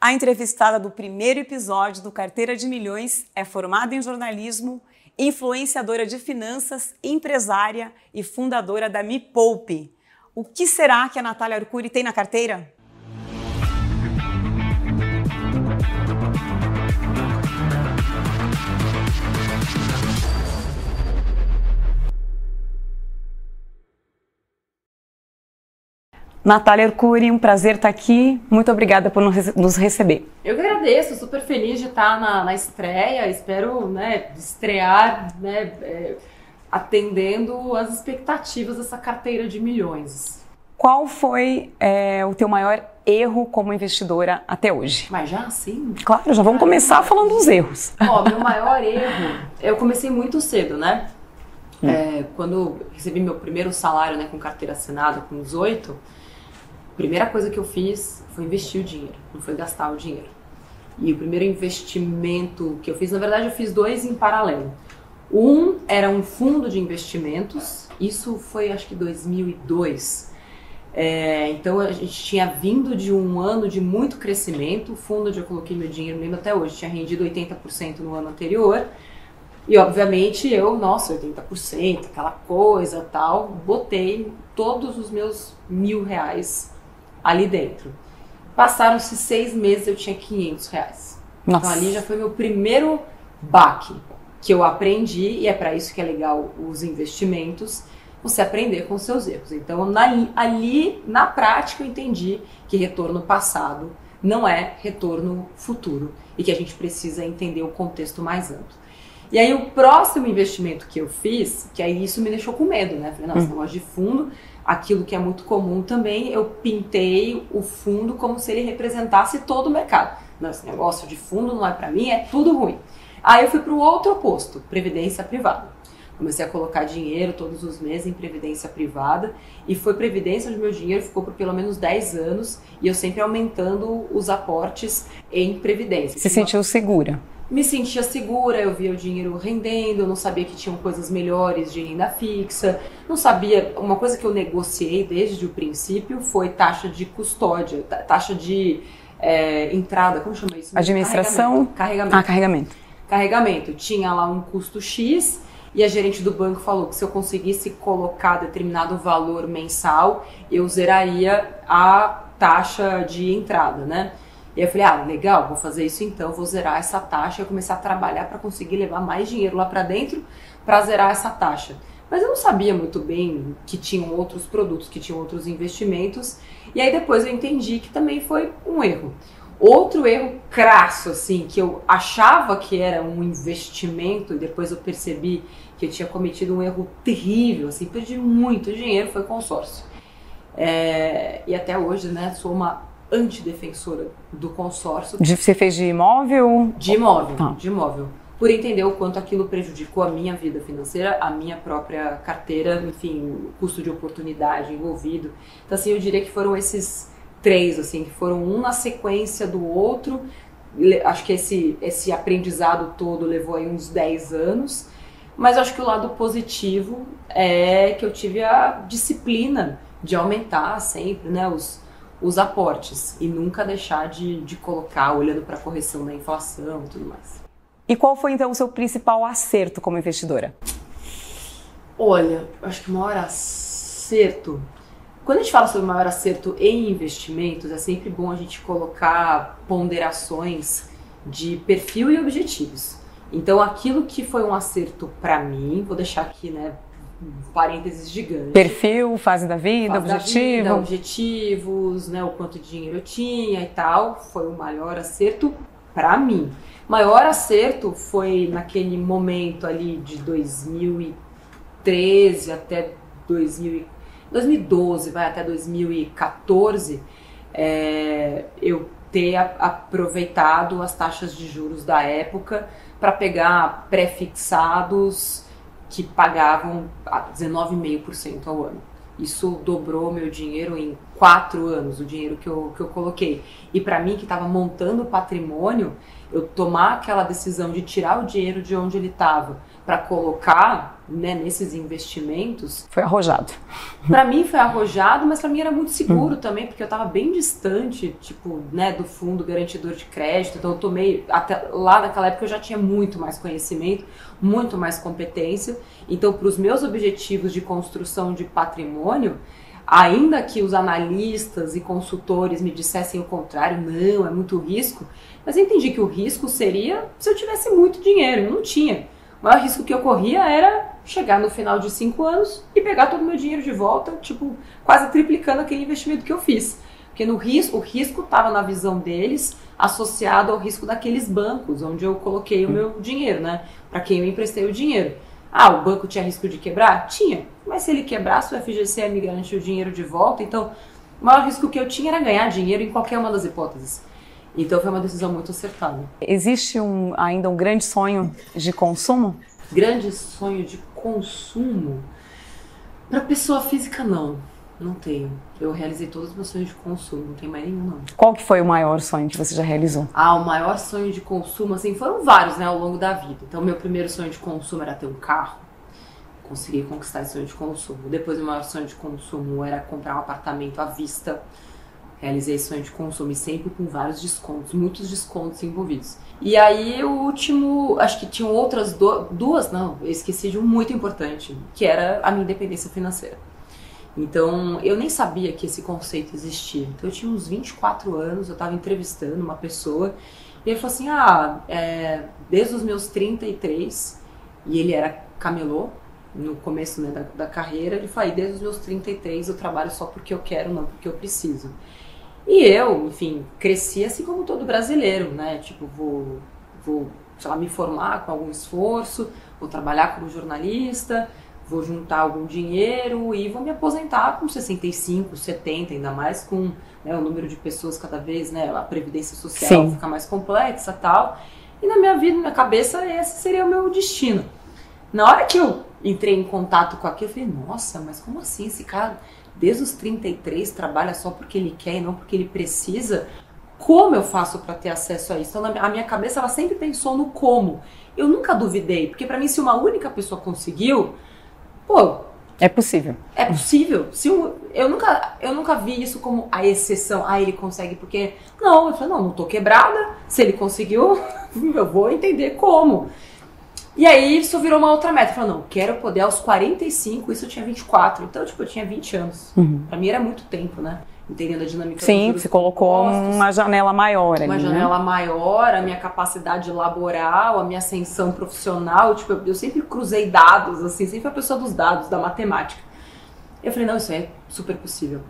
A entrevistada do primeiro episódio do Carteira de Milhões é formada em jornalismo, influenciadora de finanças, empresária e fundadora da Me Poupe. O que será que a Natália Arcuri tem na carteira? Natália Arcuri, um prazer estar aqui. Muito obrigada por nos receber. Eu que agradeço, super feliz de estar na, na estreia. Espero né, estrear né, é, atendendo as expectativas dessa carteira de milhões. Qual foi é, o teu maior erro como investidora até hoje? Mas já sim? Claro, já vamos começar falando dos erros. Ó, meu maior erro, eu comecei muito cedo, né? Hum. É, quando recebi meu primeiro salário né, com carteira assinada, com 18, primeira coisa que eu fiz foi investir o dinheiro, não foi gastar o dinheiro. E o primeiro investimento que eu fiz, na verdade, eu fiz dois em paralelo. Um era um fundo de investimentos, isso foi acho que 2002. É, então a gente tinha vindo de um ano de muito crescimento. O fundo onde eu coloquei meu dinheiro, lembro até hoje, tinha rendido 80% no ano anterior. E obviamente eu, nossa, 80%, aquela coisa tal, botei todos os meus mil reais ali dentro. Passaram-se seis meses, eu tinha 500 reais. Nossa. Então ali já foi meu primeiro baque que eu aprendi, e é para isso que é legal os investimentos, você aprender com seus erros. Então na, ali, na prática, eu entendi que retorno passado não é retorno futuro e que a gente precisa entender o contexto mais amplo. E aí o próximo investimento que eu fiz, que aí isso me deixou com medo, né? Falei, nossa, hum. negócio de fundo, aquilo que é muito comum também, eu pintei o fundo como se ele representasse todo o mercado. Não, esse negócio de fundo não é para mim, é tudo ruim. Aí eu fui para o outro oposto, previdência privada. Comecei a colocar dinheiro todos os meses em previdência privada e foi previdência onde meu dinheiro ficou por pelo menos 10 anos e eu sempre aumentando os aportes em previdência. Se sentiu segura? Me sentia segura, eu via o dinheiro rendendo, eu não sabia que tinham coisas melhores de renda fixa, não sabia. Uma coisa que eu negociei desde o princípio foi taxa de custódia, taxa de é, entrada, como chama isso? Administração? Carregamento. Ah, carregamento. Carregamento. Tinha lá um custo X e a gerente do banco falou que se eu conseguisse colocar determinado valor mensal, eu zeraria a taxa de entrada, né? E eu falei, ah, legal, vou fazer isso então, vou zerar essa taxa e começar a trabalhar para conseguir levar mais dinheiro lá para dentro para zerar essa taxa. Mas eu não sabia muito bem que tinham outros produtos, que tinham outros investimentos. E aí depois eu entendi que também foi um erro. Outro erro crasso, assim, que eu achava que era um investimento e depois eu percebi que eu tinha cometido um erro terrível, assim, perdi muito dinheiro, foi consórcio. É, e até hoje, né, sou uma antidefensora do consórcio. De, você fez de imóvel? De imóvel, ah. de imóvel. Por entender o quanto aquilo prejudicou a minha vida financeira, a minha própria carteira, enfim, custo de oportunidade envolvido. Então, assim, eu diria que foram esses três, assim, que foram um na sequência do outro. Acho que esse, esse aprendizado todo levou aí uns 10 anos. Mas acho que o lado positivo é que eu tive a disciplina de aumentar sempre, né, os, os aportes e nunca deixar de, de colocar olhando para a correção da inflação e tudo mais. E qual foi então o seu principal acerto como investidora? Olha, acho que o maior acerto. Quando a gente fala sobre o maior acerto em investimentos, é sempre bom a gente colocar ponderações de perfil e objetivos. Então, aquilo que foi um acerto para mim, vou deixar aqui, né, parênteses gigante. Perfil, fase da vida, fase objetivo. Da vida, objetivos, né, o quanto de dinheiro eu tinha e tal. Foi o maior acerto para mim. Maior acerto foi naquele momento ali de 2013 até 2000, 2012, vai até 2014, é, eu ter aproveitado as taxas de juros da época para pegar pré-fixados que pagavam 19,5% ao ano. Isso dobrou meu dinheiro em quatro anos, o dinheiro que eu, que eu coloquei. E para mim, que estava montando patrimônio, eu tomar aquela decisão de tirar o dinheiro de onde ele estava para colocar né, nesses investimentos. Foi arrojado. Para mim foi arrojado, mas para mim era muito seguro uhum. também, porque eu estava bem distante, tipo, né, do fundo garantidor de crédito. Então eu tomei até lá naquela época eu já tinha muito mais conhecimento, muito mais competência. Então para os meus objetivos de construção de patrimônio, ainda que os analistas e consultores me dissessem o contrário, não, é muito risco, mas eu entendi que o risco seria se eu tivesse muito dinheiro, eu não tinha. O maior risco que eu corria era chegar no final de cinco anos e pegar todo o meu dinheiro de volta, tipo, quase triplicando aquele investimento que eu fiz. Porque no risco, o risco estava na visão deles associado ao risco daqueles bancos, onde eu coloquei o meu dinheiro, né? Para quem eu emprestei o dinheiro. Ah, o banco tinha risco de quebrar? Tinha. Mas se ele quebrasse, o FGC me garantiu o dinheiro de volta. Então, o maior risco que eu tinha era ganhar dinheiro em qualquer uma das hipóteses. Então foi uma decisão muito acertada. Existe um, ainda um grande sonho de consumo? Grande sonho de consumo? Para pessoa física, não. Não tenho. Eu realizei todos os meus sonhos de consumo, não tem mais nenhum, não. Qual que foi o maior sonho que você já realizou? Ah, o maior sonho de consumo, assim, foram vários, né, ao longo da vida. Então, meu primeiro sonho de consumo era ter um carro. Consegui conquistar esse sonho de consumo. Depois, o maior sonho de consumo era comprar um apartamento à vista Realizei sonho de consumo sempre com vários descontos, muitos descontos envolvidos. E aí o último, acho que tinham outras do, duas, não, eu esqueci de um muito importante, que era a minha independência financeira. Então, eu nem sabia que esse conceito existia. Então, eu tinha uns 24 anos, eu estava entrevistando uma pessoa, e ele falou assim: Ah, é, desde os meus 33, e ele era camelô, no começo né, da, da carreira, ele falou: desde os meus 33 eu trabalho só porque eu quero, não porque eu preciso. E eu, enfim, cresci assim como todo brasileiro, né? Tipo, vou, vou sei lá, me formar com algum esforço, vou trabalhar como jornalista, vou juntar algum dinheiro e vou me aposentar com 65, 70, ainda mais com né, o número de pessoas cada vez, né? A previdência social Sim. fica mais complexa tal. E na minha vida, na minha cabeça, esse seria o meu destino. Na hora que eu entrei em contato com aquilo, eu falei, nossa, mas como assim esse cara desde os 33 trabalha só porque ele quer e não porque ele precisa, como eu faço para ter acesso a isso? Então, a minha cabeça ela sempre pensou no como. Eu nunca duvidei, porque para mim se uma única pessoa conseguiu, pô, é possível. É possível. Se um, eu nunca eu nunca vi isso como a exceção. Ah, ele consegue porque não, eu falei, não, não tô quebrada. Se ele conseguiu, eu vou entender como. E aí isso virou uma outra meta. Falei, não, quero poder aos 45, isso eu tinha 24. Então, tipo, eu tinha 20 anos. Uhum. Pra mim era muito tempo, né? Entendendo a dinâmica Sim, você colocou uma janela maior ali, Uma né? janela maior, a minha capacidade laboral, a minha ascensão profissional. Tipo, eu, eu sempre cruzei dados, assim, sempre a pessoa dos dados, da matemática. Eu falei, não, isso é super possível.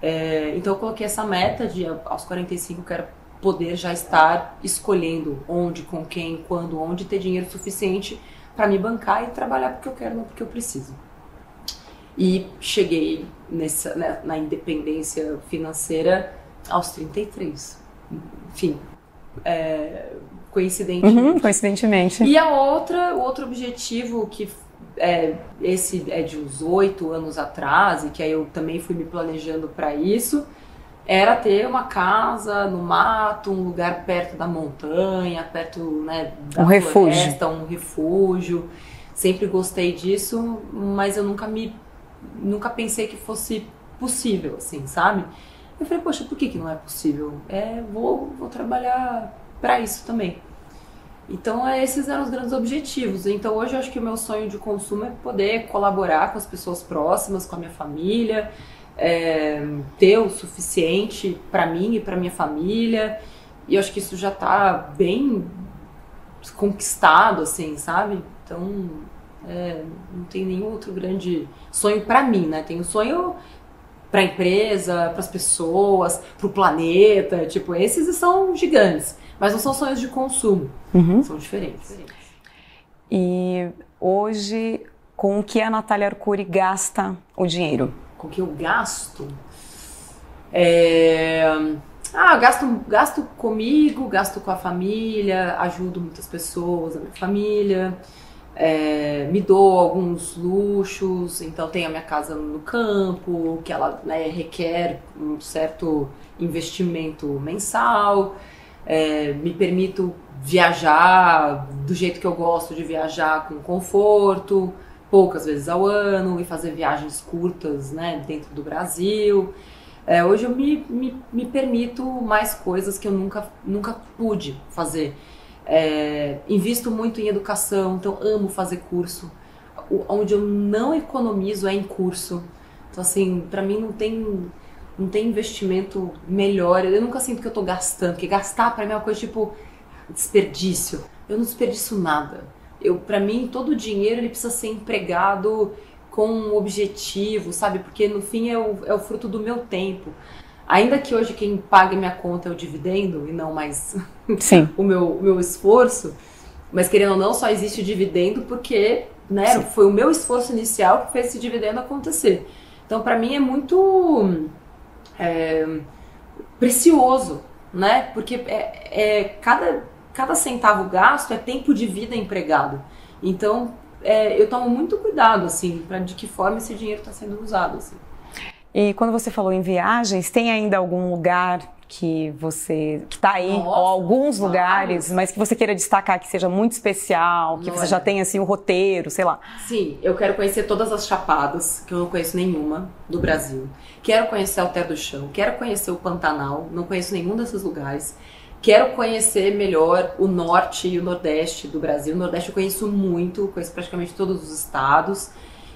É, então eu coloquei essa meta de aos 45 eu quero poder já estar escolhendo onde, com quem, quando, onde ter dinheiro suficiente para me bancar e trabalhar porque eu quero, não porque eu preciso. E cheguei nessa, né, na independência financeira aos 33. Enfim, é, coincidentemente. Uhum, coincidentemente. E a outra, o outro objetivo que é, esse é de uns oito anos atrás e que aí eu também fui me planejando para isso era ter uma casa no mato, um lugar perto da montanha, perto né, da um floresta, refúgio. um refúgio. Sempre gostei disso, mas eu nunca me nunca pensei que fosse possível, assim, sabe? Eu falei, poxa, por que, que não é possível? É, vou, vou trabalhar para isso também. Então, é, esses eram os grandes objetivos. Então, hoje eu acho que o meu sonho de consumo é poder colaborar com as pessoas próximas, com a minha família, é, ter o suficiente para mim e para minha família. E eu acho que isso já está bem conquistado, assim, sabe? Então, é, não tem nenhum outro grande sonho para mim, né? Tem um sonho para a empresa, para as pessoas, para o planeta, tipo, esses são gigantes, mas não são sonhos de consumo, uhum. são diferentes. E hoje, com o que a Natália Arcuri gasta o dinheiro? Com que eu gasto. É... Ah, gasto, gasto comigo, gasto com a família, ajudo muitas pessoas, a minha família, é, me dou alguns luxos, então tenho a minha casa no campo, que ela né, requer um certo investimento mensal, é, me permito viajar do jeito que eu gosto de viajar, com conforto, poucas vezes ao ano e fazer viagens curtas, né, dentro do Brasil. É, hoje eu me, me, me, permito mais coisas que eu nunca, nunca pude fazer. É, invisto muito em educação, então amo fazer curso. O, onde eu não economizo é em curso. Então, assim, para mim não tem, não tem investimento melhor. Eu nunca sinto que eu tô gastando, porque gastar para mim é uma coisa tipo desperdício. Eu não desperdiço nada. Eu, para mim, todo o dinheiro ele precisa ser empregado com um objetivo, sabe? Porque no fim é o, é o fruto do meu tempo. Ainda que hoje quem paga minha conta é o dividendo e não mais Sim. o meu, o meu esforço, mas querendo ou não, só existe o dividendo porque né, foi o meu esforço inicial que fez esse dividendo acontecer. Então, para mim é muito é, precioso, né? Porque é, é, cada, cada centavo gasto é tempo de vida empregado. Então, é, eu tomo muito cuidado, assim, para de que forma esse dinheiro está sendo usado, assim. E quando você falou em viagens, tem ainda algum lugar que você que está aí Nossa, ou alguns lugares, mas que você queira destacar que seja muito especial, que Não você é. já tenha assim o roteiro, sei lá. Sim, eu quero conhecer todas as chapadas, que eu não conheço nenhuma do Brasil. Quero conhecer Alter do Chão, quero conhecer o Pantanal, não conheço nenhum desses lugares. Quero conhecer melhor o norte e o nordeste do Brasil. O nordeste eu conheço muito, conheço praticamente todos os estados.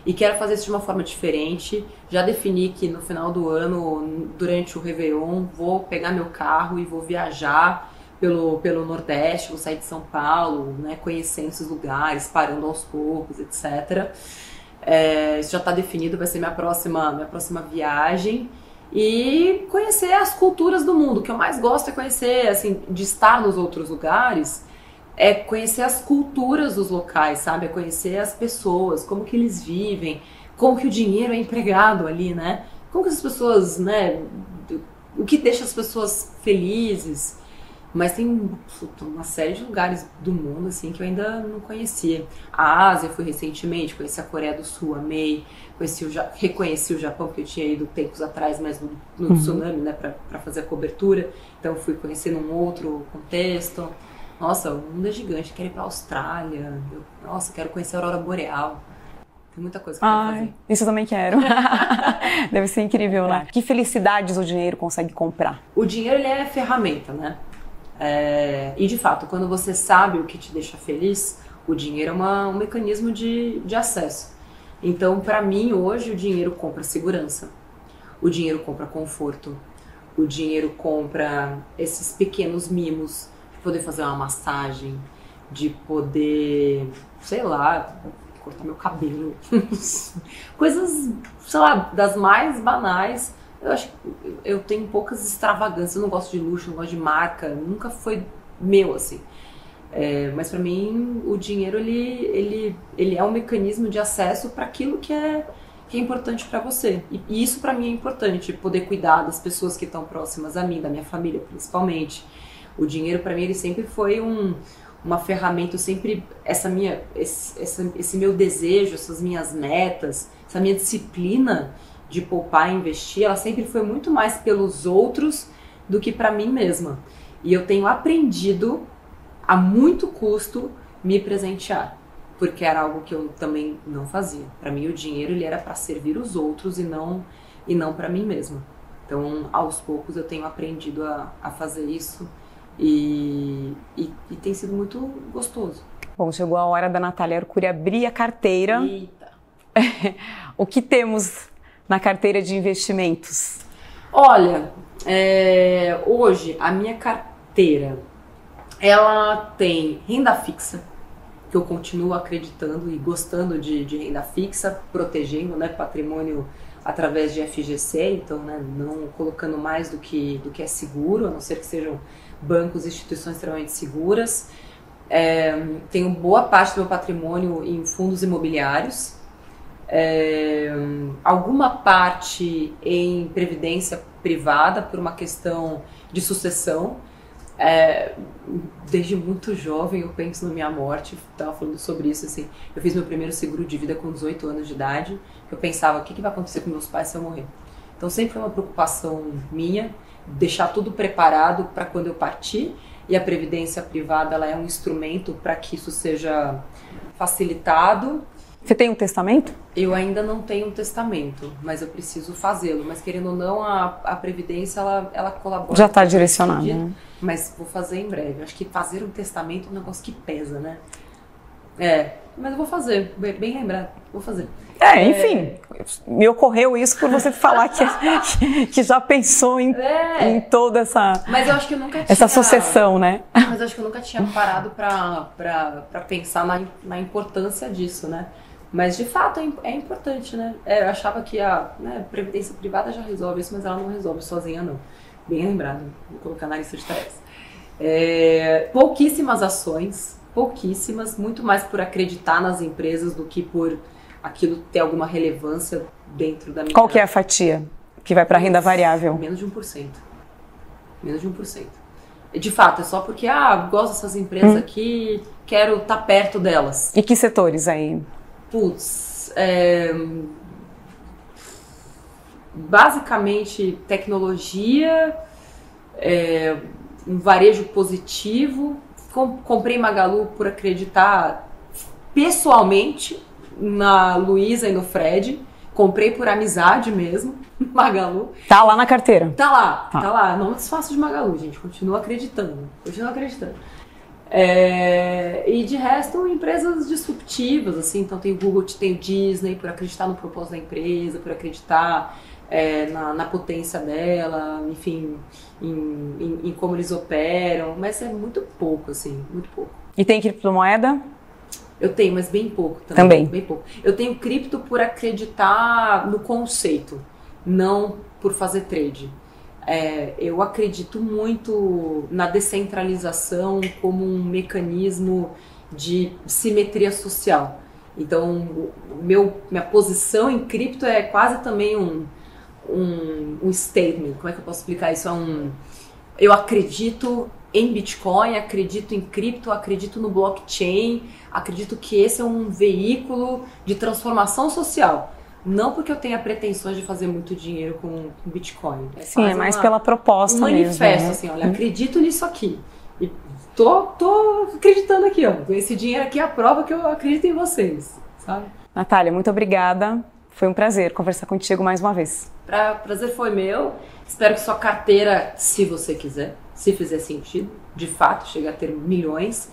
E quero fazer isso de uma forma diferente. Já defini que no final do ano, durante o Réveillon, vou pegar meu carro e vou viajar pelo, pelo Nordeste, vou sair de São Paulo, né, conhecendo esses lugares, parando aos poucos, etc. É, isso já está definido, vai ser minha próxima, minha próxima viagem. E conhecer as culturas do mundo. O que eu mais gosto é conhecer, assim, de estar nos outros lugares, é conhecer as culturas dos locais, sabe? É conhecer as pessoas, como que eles vivem, como que o dinheiro é empregado ali, né? Como que as pessoas, né? O que deixa as pessoas felizes. Mas tem puta, uma série de lugares do mundo assim que eu ainda não conhecia. A Ásia eu fui recentemente, conheci a Coreia do Sul, amei. Conheci o, Ja- reconheci o Japão, que eu tinha ido tempos atrás, mas no, no tsunami, né, pra fazer a cobertura. Então fui conhecer num outro contexto. Nossa, o mundo é gigante. Quero ir pra Austrália. Eu- nossa, quero conhecer a Aurora Boreal. Tem muita coisa que eu quero Ai, fazer. isso eu também quero. Deve ser incrível, né? Que felicidades o dinheiro consegue comprar. O dinheiro ele é ferramenta, né? É, e de fato, quando você sabe o que te deixa feliz, o dinheiro é uma- um mecanismo de, de acesso. Então, para mim, hoje, o dinheiro compra segurança, o dinheiro compra conforto, o dinheiro compra esses pequenos mimos de poder fazer uma massagem, de poder, sei lá, cortar meu cabelo. Coisas, sei lá, das mais banais. Eu acho que eu tenho poucas extravagâncias, eu não gosto de luxo, não gosto de marca, nunca foi meu assim. É, mas para mim o dinheiro ele, ele, ele é um mecanismo de acesso para aquilo que é, que é importante para você. E, e isso para mim é importante, poder cuidar das pessoas que estão próximas a mim, da minha família principalmente. O dinheiro para mim ele sempre foi um, uma ferramenta, sempre essa minha esse, essa, esse meu desejo, essas minhas metas, essa minha disciplina de poupar e investir, ela sempre foi muito mais pelos outros do que para mim mesma. E eu tenho aprendido a muito custo me presentear, porque era algo que eu também não fazia. Para mim o dinheiro ele era para servir os outros e não e não para mim mesma. Então, aos poucos eu tenho aprendido a, a fazer isso e, e, e tem sido muito gostoso. Bom, chegou a hora da Natália Arcuri abrir a carteira. Eita. O que temos na carteira de investimentos? Olha, é, hoje a minha carteira ela tem renda fixa, que eu continuo acreditando e gostando de, de renda fixa, protegendo né, patrimônio através de FGC, então né, não colocando mais do que, do que é seguro, a não ser que sejam bancos e instituições extremamente seguras. É, tenho boa parte do meu patrimônio em fundos imobiliários, é, alguma parte em previdência privada por uma questão de sucessão. É, desde muito jovem eu penso na minha morte, estava falando sobre isso assim. Eu fiz meu primeiro seguro de vida com 18 anos de idade. Eu pensava o que, que vai acontecer com meus pais se eu morrer. Então sempre foi uma preocupação minha deixar tudo preparado para quando eu partir. E a previdência privada ela é um instrumento para que isso seja facilitado. Você tem um testamento? Eu ainda não tenho um testamento, mas eu preciso fazê-lo. Mas querendo ou não, a, a Previdência ela, ela colabora. Já está direcionado. Né? Mas vou fazer em breve. Acho que fazer um testamento é um negócio que pesa, né? É, mas eu vou fazer, bem, bem lembrado, vou fazer. É, enfim, é... me ocorreu isso por você falar que, que já pensou em, é... em toda essa. Mas eu acho que eu nunca tinha. Essa sucessão, né? Mas eu acho que eu nunca tinha parado para pensar na, na importância disso, né? Mas de fato é, é importante, né? É, eu achava que a né, previdência privada já resolve isso, mas ela não resolve sozinha, não. Bem lembrado, vou colocar na lista de tarefas. É, pouquíssimas ações, pouquíssimas, muito mais por acreditar nas empresas do que por aquilo ter alguma relevância dentro da minha. Qual que é a fatia que vai para a renda variável? Menos de 1%. Menos de 1%. De fato, é só porque, ah, gosto dessas empresas hum. aqui, quero estar tá perto delas. E que setores aí? Putz, é... basicamente tecnologia, é... um varejo positivo. comprei Magalu por acreditar pessoalmente na Luísa e no Fred. Comprei por amizade mesmo, Magalu. Tá lá na carteira? Tá lá, tá, tá lá. Não desfaço de Magalu, gente. Continuo acreditando. Continuo acreditando. É, e de resto, empresas disruptivas, assim, então tem o Google, tem o Disney, por acreditar no propósito da empresa, por acreditar é, na, na, potência dela, enfim, em, em, em, como eles operam, mas é muito pouco, assim, muito pouco. E tem criptomoeda? Eu tenho, mas bem pouco também. Também. Bem pouco. Eu tenho cripto por acreditar no conceito, não por fazer trade. É, eu acredito muito na descentralização como um mecanismo de simetria social. Então, meu, minha posição em cripto é quase também um, um, um statement. Como é que eu posso explicar isso? É um, eu acredito em Bitcoin, acredito em cripto, acredito no blockchain, acredito que esse é um veículo de transformação social. Não porque eu tenha pretensões de fazer muito dinheiro com, Bitcoin. É Sim, é mais uma, pela proposta um manifesto, mesmo. Né? assim, olha, acredito nisso aqui. E tô, tô acreditando aqui, ó. Esse dinheiro aqui é a prova que eu acredito em vocês, sabe? Natália, muito obrigada. Foi um prazer conversar contigo mais uma vez. Pra, prazer foi meu. Espero que sua carteira, se você quiser, se fizer sentido, de fato, chegue a ter milhões,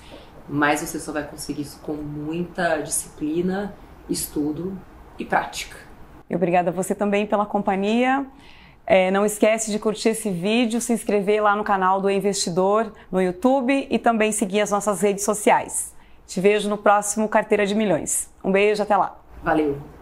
mas você só vai conseguir isso com muita disciplina, estudo e prática. Obrigada a você também pela companhia. É, não esquece de curtir esse vídeo, se inscrever lá no canal do Investidor no YouTube e também seguir as nossas redes sociais. Te vejo no próximo Carteira de Milhões. Um beijo, até lá. Valeu!